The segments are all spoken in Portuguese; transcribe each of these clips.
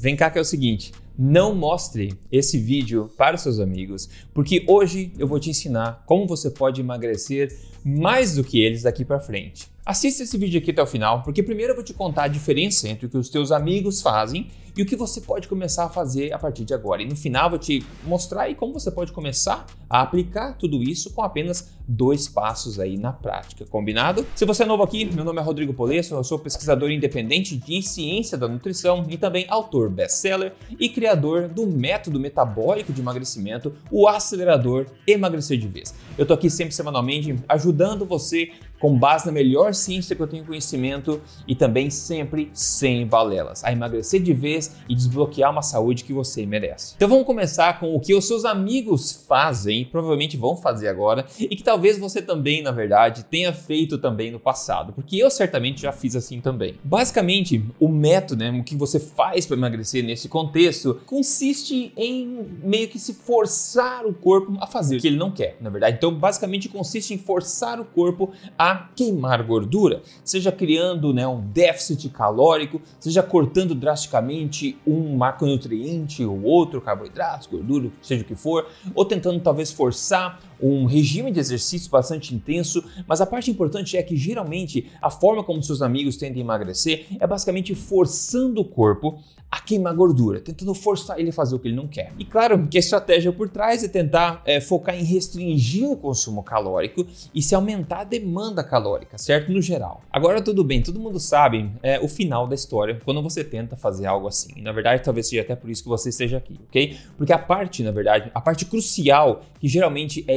Vem cá que é o seguinte, não mostre esse vídeo para os seus amigos, porque hoje eu vou te ensinar como você pode emagrecer mais do que eles daqui para frente. Assista esse vídeo aqui até o final, porque primeiro eu vou te contar a diferença entre o que os teus amigos fazem e o que você pode começar a fazer a partir de agora. E no final eu vou te mostrar aí como você pode começar a aplicar tudo isso com apenas dois passos aí na prática, combinado? Se você é novo aqui, meu nome é Rodrigo Polesso, eu sou pesquisador independente de ciência da nutrição e também autor best-seller e criador do método metabólico de emagrecimento, o acelerador Emagrecer de Vez. Eu tô aqui sempre semanalmente ajudando você com base na melhor ciência que eu tenho conhecimento e também sempre sem balelas, a emagrecer de vez e desbloquear uma saúde que você merece. Então vamos começar com o que os seus amigos fazem, provavelmente vão fazer agora, e que talvez você também, na verdade, tenha feito também no passado, porque eu certamente já fiz assim também. Basicamente, o método, né, o que você faz para emagrecer nesse contexto, consiste em meio que se forçar o corpo a fazer o que ele não quer, na verdade. Então, basicamente consiste em forçar o corpo a queimar gordura, seja criando né, um déficit calórico, seja cortando drasticamente um macronutriente ou outro, carboidratos, gordura, seja o que for, ou tentando talvez forçar um regime de exercício bastante intenso, mas a parte importante é que geralmente a forma como seus amigos tentam emagrecer é basicamente forçando o corpo a queimar gordura, tentando forçar ele a fazer o que ele não quer. E claro que a estratégia por trás é tentar é, focar em restringir o consumo calórico e se aumentar a demanda calórica, certo? No geral. Agora tudo bem, todo mundo sabe é, o final da história quando você tenta fazer algo assim. E, na verdade, talvez seja até por isso que você esteja aqui, ok? Porque a parte, na verdade, a parte crucial que geralmente é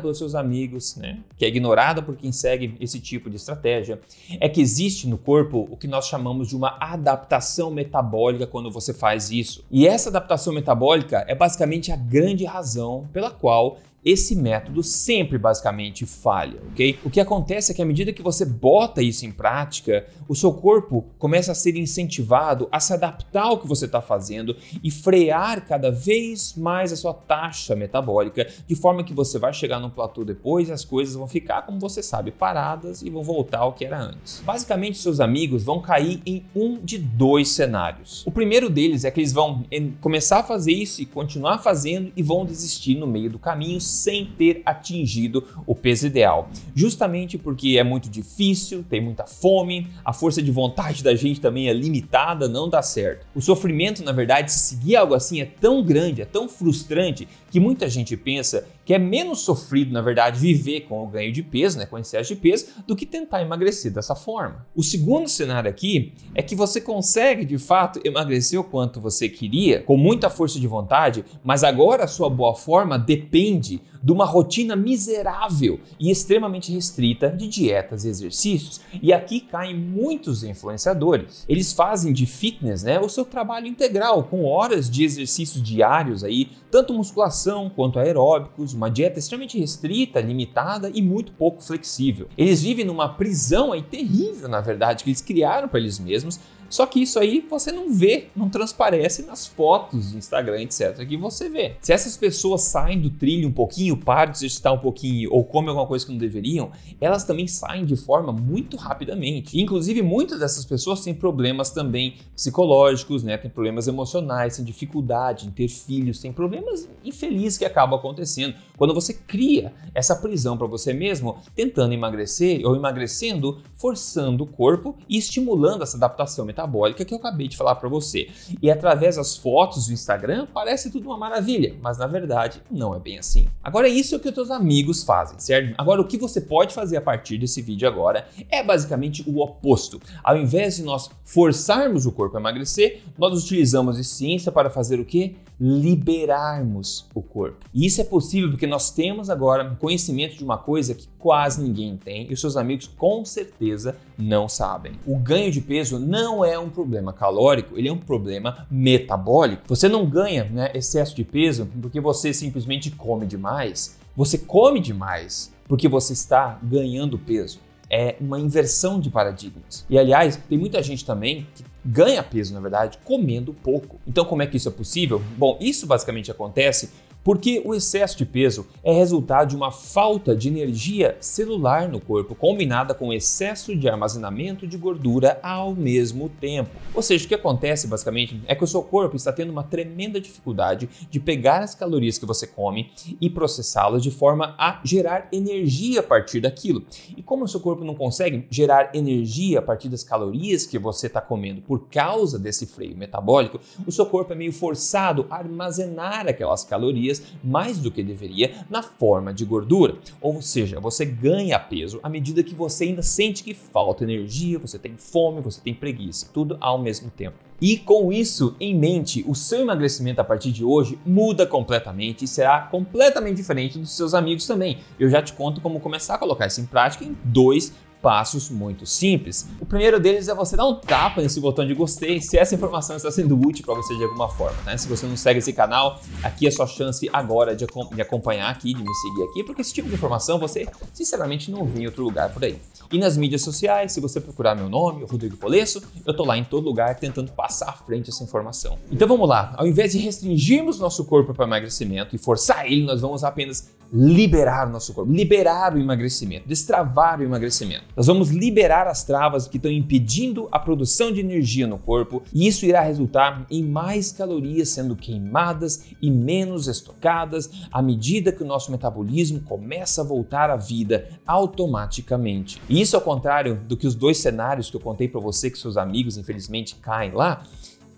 pelos seus amigos, né? Que é ignorada por quem segue esse tipo de estratégia, é que existe no corpo o que nós chamamos de uma adaptação metabólica quando você faz isso. E essa adaptação metabólica é basicamente a grande razão pela qual esse método sempre basicamente falha, ok? O que acontece é que à medida que você bota isso em prática, o seu corpo começa a ser incentivado a se adaptar ao que você está fazendo e frear cada vez mais a sua taxa metabólica, de forma que você vai chegar num platô depois e as coisas vão ficar, como você sabe, paradas e vão voltar ao que era antes. Basicamente, seus amigos vão cair em um de dois cenários. O primeiro deles é que eles vão começar a fazer isso e continuar fazendo e vão desistir no meio do caminho sem ter atingido o peso ideal. Justamente porque é muito difícil, tem muita fome, a força de vontade da gente também é limitada, não dá certo. O sofrimento, na verdade, se seguir algo assim é tão grande, é tão frustrante que muita gente pensa que é menos sofrido, na verdade, viver com o ganho de peso, né, com excesso de peso, do que tentar emagrecer dessa forma. O segundo cenário aqui é que você consegue, de fato, emagrecer o quanto você queria, com muita força de vontade, mas agora a sua boa forma depende de uma rotina miserável e extremamente restrita de dietas e exercícios. E aqui caem muitos influenciadores. Eles fazem de fitness né, o seu trabalho integral, com horas de exercícios diários aí, tanto musculação quanto aeróbicos, uma dieta extremamente restrita, limitada e muito pouco flexível. Eles vivem numa prisão aí terrível, na verdade, que eles criaram para eles mesmos, só que isso aí você não vê, não transparece nas fotos de Instagram, etc. que você vê. Se essas pessoas saem do trilho um pouquinho, param de se exercitar um pouquinho ou comem alguma coisa que não deveriam, elas também saem de forma muito rapidamente. Inclusive, muitas dessas pessoas têm problemas também psicológicos, né? Tem problemas emocionais, têm dificuldade em ter filhos, têm problemas infelizes que acabam acontecendo quando você cria essa prisão para você mesmo, tentando emagrecer ou emagrecendo, forçando o corpo e estimulando essa adaptação metabólica metabólica que eu acabei de falar para você. E através das fotos do Instagram parece tudo uma maravilha, mas na verdade não é bem assim. Agora isso é o que os teus amigos fazem, certo? Agora o que você pode fazer a partir desse vídeo agora é basicamente o oposto. Ao invés de nós forçarmos o corpo a emagrecer, nós utilizamos a ciência para fazer o que? Liberarmos o corpo. E isso é possível porque nós temos agora conhecimento de uma coisa que quase ninguém tem e os seus amigos com certeza não sabem. O ganho de peso não é um problema calórico, ele é um problema metabólico. Você não ganha né, excesso de peso porque você simplesmente come demais. Você come demais porque você está ganhando peso. É uma inversão de paradigmas. E aliás, tem muita gente também que ganha peso, na verdade, comendo pouco. Então, como é que isso é possível? Bom, isso basicamente acontece Porque o excesso de peso é resultado de uma falta de energia celular no corpo, combinada com excesso de armazenamento de gordura ao mesmo tempo. Ou seja, o que acontece basicamente é que o seu corpo está tendo uma tremenda dificuldade de pegar as calorias que você come e processá-las de forma a gerar energia a partir daquilo. E como o seu corpo não consegue gerar energia a partir das calorias que você está comendo por causa desse freio metabólico, o seu corpo é meio forçado a armazenar aquelas calorias mais do que deveria na forma de gordura. Ou seja, você ganha peso à medida que você ainda sente que falta energia, você tem fome, você tem preguiça, tudo ao mesmo tempo. E com isso em mente, o seu emagrecimento a partir de hoje muda completamente e será completamente diferente dos seus amigos também. Eu já te conto como começar a colocar isso em prática em dois passos muito simples. O primeiro deles é você dar um tapa nesse botão de gostei se essa informação está sendo útil para você de alguma forma. Né? Se você não segue esse canal, aqui é sua chance agora de, de acompanhar aqui, de me seguir aqui, porque esse tipo de informação você sinceramente não vê em outro lugar por aí. E nas mídias sociais, se você procurar meu nome, Rodrigo Polesso, eu tô lá em todo lugar tentando passar à frente essa informação. Então vamos lá, ao invés de restringirmos nosso corpo para emagrecimento e forçar ele, nós vamos apenas liberar nosso corpo, liberar o emagrecimento, destravar o emagrecimento. Nós vamos liberar as travas que estão impedindo a produção de energia no corpo e isso irá resultar em mais calorias sendo queimadas e menos estocadas à medida que o nosso metabolismo começa a voltar à vida automaticamente. E isso ao contrário do que os dois cenários que eu contei para você que seus amigos infelizmente caem lá,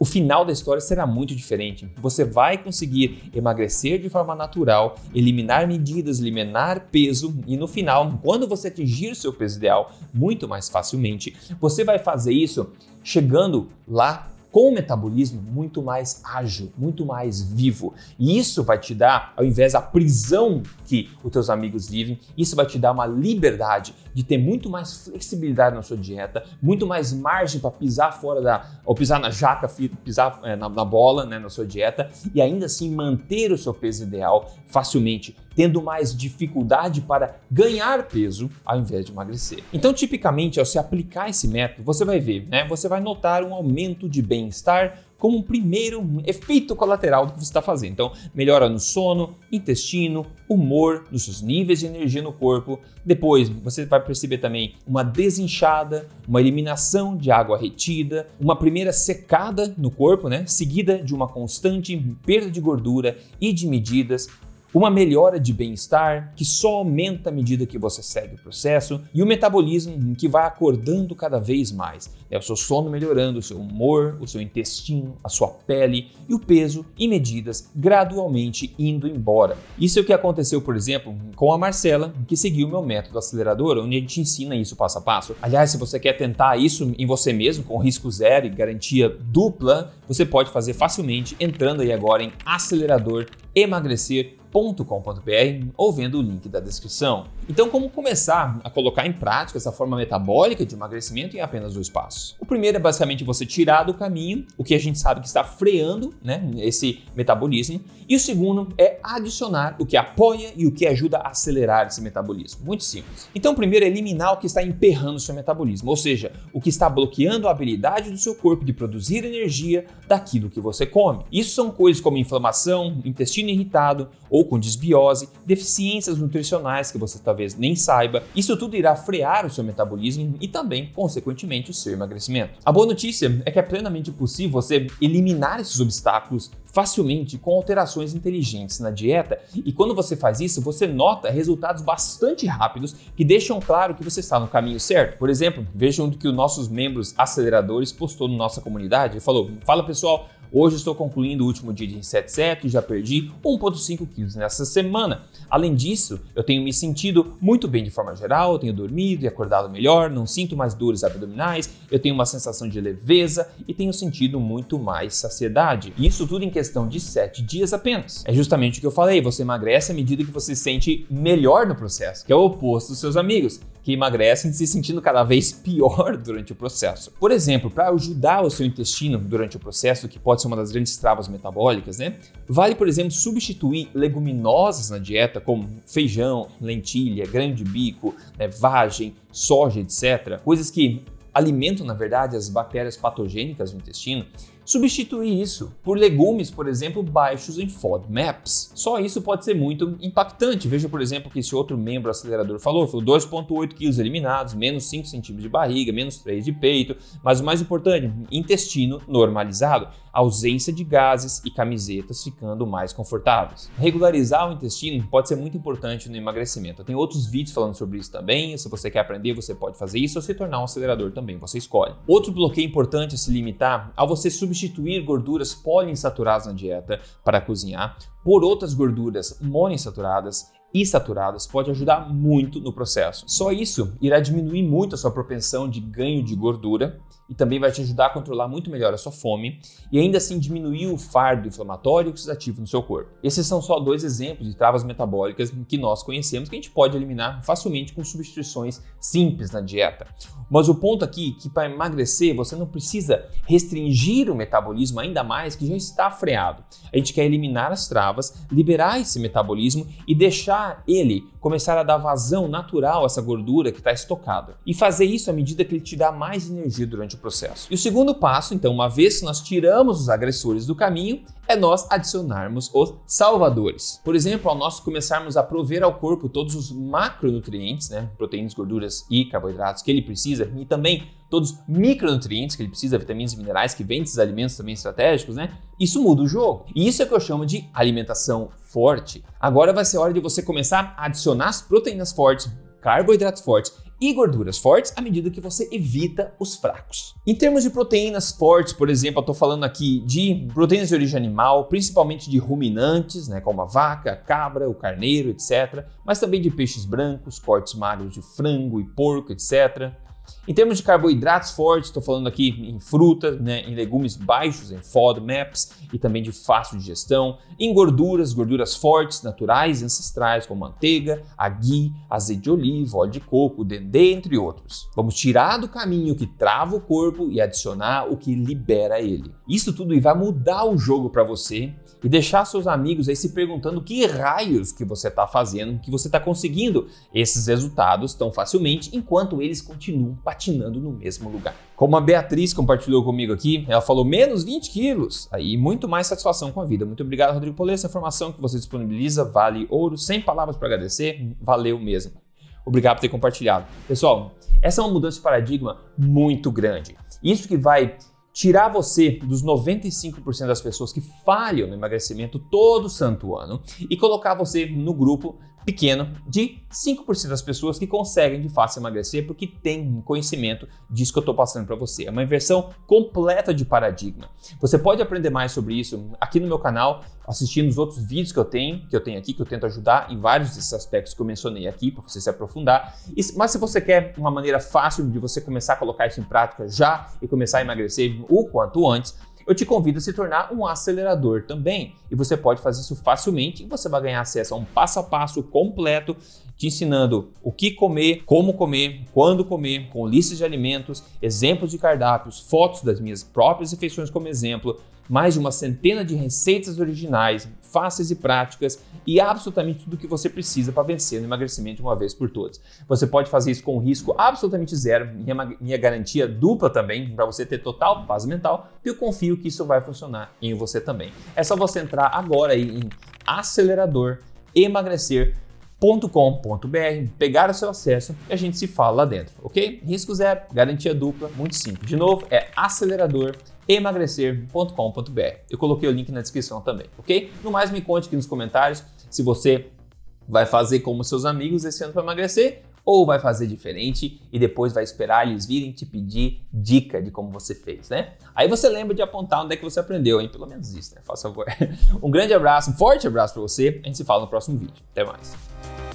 o final da história será muito diferente. Você vai conseguir emagrecer de forma natural, eliminar medidas, eliminar peso e no final, quando você atingir o seu peso ideal muito mais facilmente, você vai fazer isso chegando lá com um metabolismo muito mais ágil, muito mais vivo. E isso vai te dar, ao invés da prisão que os teus amigos vivem, isso vai te dar uma liberdade de ter muito mais flexibilidade na sua dieta, muito mais margem para pisar fora da, ou pisar na jaca, pisar é, na, na, bola, né, na sua dieta e ainda assim manter o seu peso ideal facilmente, tendo mais dificuldade para ganhar peso ao invés de emagrecer. Então, tipicamente, ao se aplicar esse método, você vai ver, né, você vai notar um aumento de bem-estar como um primeiro efeito colateral do que você está fazendo. Então, melhora no sono, intestino, humor, nos seus níveis de energia no corpo. Depois, você vai perceber também uma desinchada, uma eliminação de água retida, uma primeira secada no corpo, né? Seguida de uma constante perda de gordura e de medidas uma melhora de bem-estar que só aumenta à medida que você segue o processo e o metabolismo que vai acordando cada vez mais. É o seu sono melhorando, o seu humor, o seu intestino, a sua pele e o peso e medidas gradualmente indo embora. Isso é o que aconteceu, por exemplo, com a Marcela, que seguiu o meu método acelerador, onde a gente ensina isso passo a passo. Aliás, se você quer tentar isso em você mesmo, com risco zero e garantia dupla, você pode fazer facilmente entrando aí agora em acelerador emagrecer com.br ou vendo o link da descrição. Então, como começar a colocar em prática essa forma metabólica de emagrecimento em apenas dois passos? O primeiro é basicamente você tirar do caminho o que a gente sabe que está freando né, esse metabolismo, e o segundo é adicionar o que apoia e o que ajuda a acelerar esse metabolismo. Muito simples. Então, primeiro é eliminar o que está emperrando o seu metabolismo, ou seja, o que está bloqueando a habilidade do seu corpo de produzir energia daquilo que você come. Isso são coisas como inflamação, intestino irritado ou com desbiose, deficiências nutricionais que você talvez nem saiba. Isso tudo irá frear o seu metabolismo e também, consequentemente, o seu emagrecimento. A boa notícia é que é plenamente possível você eliminar esses obstáculos facilmente com alterações inteligentes na dieta e quando você faz isso, você nota resultados bastante rápidos que deixam claro que você está no caminho certo. Por exemplo, vejam o que os nossos membros aceleradores postou na nossa comunidade e falou: "Fala pessoal, Hoje estou concluindo o último dia de 77 e já perdi 1,5 quilos nessa semana. Além disso, eu tenho me sentido muito bem de forma geral, tenho dormido e acordado melhor, não sinto mais dores abdominais, eu tenho uma sensação de leveza e tenho sentido muito mais saciedade. Isso tudo em questão de 7 dias apenas. É justamente o que eu falei, você emagrece à medida que você se sente melhor no processo, que é o oposto dos seus amigos que emagrecem se sentindo cada vez pior durante o processo. Por exemplo, para ajudar o seu intestino durante o processo, que pode ser uma das grandes travas metabólicas, né? Vale, por exemplo, substituir leguminosas na dieta, como feijão, lentilha, grão de bico, né, vagem, soja, etc. Coisas que alimentam, na verdade, as bactérias patogênicas do intestino substituir isso por legumes, por exemplo, baixos em FODMAPs. Só isso pode ser muito impactante. Veja, por exemplo, que esse outro membro acelerador falou, falou 2,8 quilos eliminados, menos 5 centímetros de barriga, menos 3 de peito, mas o mais importante, intestino normalizado, ausência de gases e camisetas ficando mais confortáveis. Regularizar o intestino pode ser muito importante no emagrecimento. Eu tenho outros vídeos falando sobre isso também. Se você quer aprender, você pode fazer isso ou se tornar um acelerador também, você escolhe. Outro bloqueio importante é se limitar ao você substituir gorduras poliinsaturadas na dieta para cozinhar por outras gorduras monoinsaturadas e saturadas pode ajudar muito no processo. Só isso irá diminuir muito a sua propensão de ganho de gordura e também vai te ajudar a controlar muito melhor a sua fome e ainda assim diminuir o fardo inflamatório e oxidativo no seu corpo. Esses são só dois exemplos de travas metabólicas que nós conhecemos que a gente pode eliminar facilmente com substituições simples na dieta. Mas o ponto aqui é que para emagrecer você não precisa restringir o metabolismo ainda mais que já está freado. A gente quer eliminar as travas, liberar esse metabolismo e deixar ele começar a dar vazão natural a essa gordura que está estocada. E fazer isso à medida que ele te dá mais energia durante o processo. E o segundo passo, então, uma vez que nós tiramos os agressores do caminho, é nós adicionarmos os salvadores. Por exemplo, ao nós começarmos a prover ao corpo todos os macronutrientes, né, proteínas, gorduras e carboidratos que ele precisa, e também todos os micronutrientes que ele precisa, vitaminas e minerais que vêm desses alimentos também estratégicos, né? Isso muda o jogo. E isso é o que eu chamo de alimentação forte. Agora vai ser hora de você começar a adicionar as proteínas fortes, carboidratos fortes e gorduras fortes à medida que você evita os fracos. Em termos de proteínas fortes, por exemplo, eu estou falando aqui de proteínas de origem animal, principalmente de ruminantes, né, como a vaca, a cabra, o carneiro, etc., mas também de peixes brancos, cortes magros de frango e porco, etc. Em termos de carboidratos fortes, estou falando aqui em frutas, né, em legumes baixos, em FODMAPs e também de fácil digestão, em gorduras, gorduras fortes, naturais e ancestrais, como manteiga, agui, azeite de oliva, óleo de coco, dendê, entre outros. Vamos tirar do caminho que trava o corpo e adicionar o que libera ele. Isso tudo vai mudar o jogo para você e deixar seus amigos aí se perguntando que raios que você está fazendo, que você está conseguindo esses resultados tão facilmente, enquanto eles continuam patinando no mesmo lugar. Como a Beatriz compartilhou comigo aqui, ela falou menos 20 quilos, aí muito mais satisfação com a vida. Muito obrigado, Rodrigo Polê. Essa informação que você disponibiliza vale ouro, sem palavras para agradecer, valeu mesmo. Obrigado por ter compartilhado. Pessoal, essa é uma mudança de paradigma muito grande. Isso que vai tirar você dos 95% das pessoas que falham no emagrecimento todo santo ano e colocar você no grupo pequeno de 5% das pessoas que conseguem de fato emagrecer porque tem conhecimento disso que eu estou passando para você. É uma inversão completa de paradigma. Você pode aprender mais sobre isso aqui no meu canal, assistindo os outros vídeos que eu tenho, que eu tenho aqui, que eu tento ajudar em vários desses aspectos que eu mencionei aqui para você se aprofundar. Mas se você quer uma maneira fácil de você começar a colocar isso em prática já e começar a emagrecer o quanto antes, eu te convido a se tornar um acelerador também. E você pode fazer isso facilmente e você vai ganhar acesso a um passo a passo completo te ensinando o que comer, como comer, quando comer, com listas de alimentos, exemplos de cardápios, fotos das minhas próprias refeições como exemplo, mais de uma centena de receitas originais, fáceis e práticas e absolutamente tudo o que você precisa para vencer no emagrecimento de uma vez por todas. Você pode fazer isso com risco absolutamente zero, minha, minha garantia dupla também, para você ter total paz mental, e eu confio que isso vai funcionar em você também. É só você entrar agora em acelerador emagrecer com.br, pegar o seu acesso e a gente se fala lá dentro, ok? Risco zero, garantia dupla, muito simples. De novo, é acelerador emagrecer.com.br. Eu coloquei o link na descrição também, ok? No mais, me conte aqui nos comentários se você vai fazer como seus amigos esse ano para emagrecer ou vai fazer diferente e depois vai esperar eles virem te pedir dica de como você fez, né? Aí você lembra de apontar onde é que você aprendeu, hein? Pelo menos isso, né? Faça favor. Um grande abraço, um forte abraço para você. A gente se fala no próximo vídeo. Até mais.